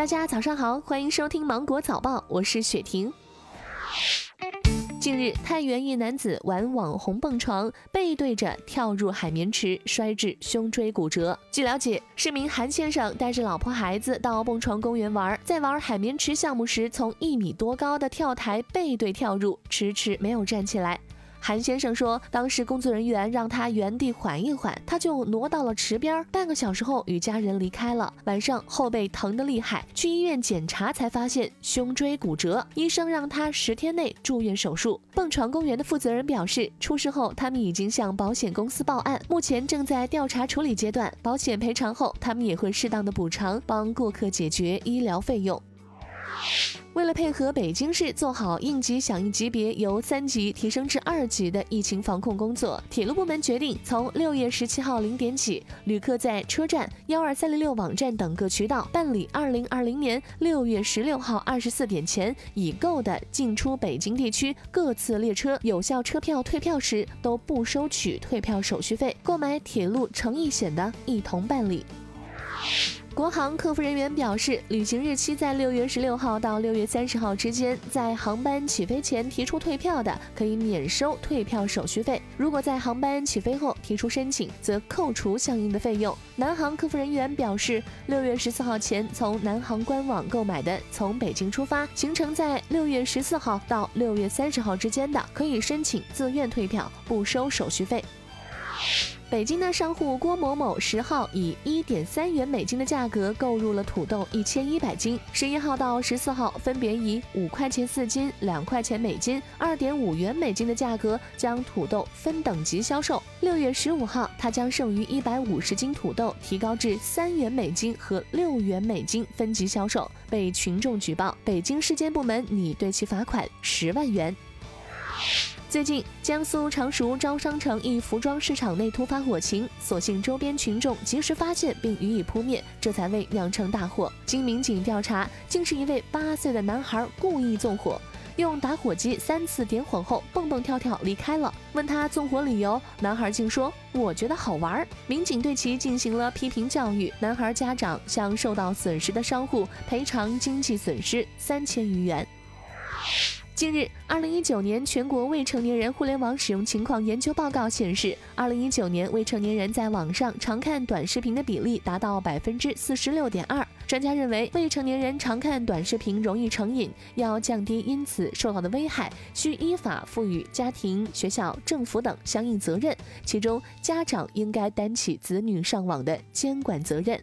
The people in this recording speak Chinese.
大家早上好，欢迎收听芒果早报，我是雪婷。近日，太原一男子玩网红蹦床，背对着跳入海绵池，摔至胸椎骨折。据了解，市民韩先生带着老婆孩子到蹦床公园玩，在玩海绵池项目时，从一米多高的跳台背对跳入，迟迟没有站起来。韩先生说，当时工作人员让他原地缓一缓，他就挪到了池边。半个小时后，与家人离开了。晚上后背疼得厉害，去医院检查才发现胸椎骨折，医生让他十天内住院手术。蹦床公园的负责人表示，出事后他们已经向保险公司报案，目前正在调查处理阶段。保险赔偿后，他们也会适当的补偿，帮顾客解决医疗费用。为了配合北京市做好应急响应级别由三级提升至二级的疫情防控工作，铁路部门决定从六月十七号零点起，旅客在车站、幺二三零六网站等各渠道办理二零二零年六月十六号二十四点前已购的进出北京地区各次列车有效车票退票时，都不收取退票手续费。购买铁路诚意险的，一同办理。国航客服人员表示，旅行日期在六月十六号到六月三十号之间，在航班起飞前提出退票的，可以免收退票手续费；如果在航班起飞后提出申请，则扣除相应的费用。南航客服人员表示，六月十四号前从南航官网购买的，从北京出发，行程在六月十四号到六月三十号之间的，可以申请自愿退票，不收手续费。北京的商户郭某某十号以一点三元美金的价格购入了土豆一千一百斤，十一号到十四号分别以五块钱四斤、两块钱美金、二点五元美金的价格将土豆分等级销售。六月十五号，他将剩余一百五十斤土豆提高至三元美金和六元美金分级销售，被群众举报，北京市监部门拟对其罚款十万元。最近，江苏常熟招商城一服装市场内突发火情，所幸周边群众及时发现并予以扑灭，这才未酿成大祸。经民警调查，竟是一位八岁的男孩故意纵火，用打火机三次点火后蹦蹦跳跳离开了。问他纵火理由，男孩竟说：“我觉得好玩。”民警对其进行了批评教育，男孩家长向受到损失的商户赔偿经济损失三千余元。近日，二零一九年全国未成年人互联网使用情况研究报告显示，二零一九年未成年人在网上常看短视频的比例达到百分之四十六点二。专家认为，未成年人常看短视频容易成瘾，要降低因此受到的危害，需依法赋予家庭、学校、政府等相应责任，其中家长应该担起子女上网的监管责任。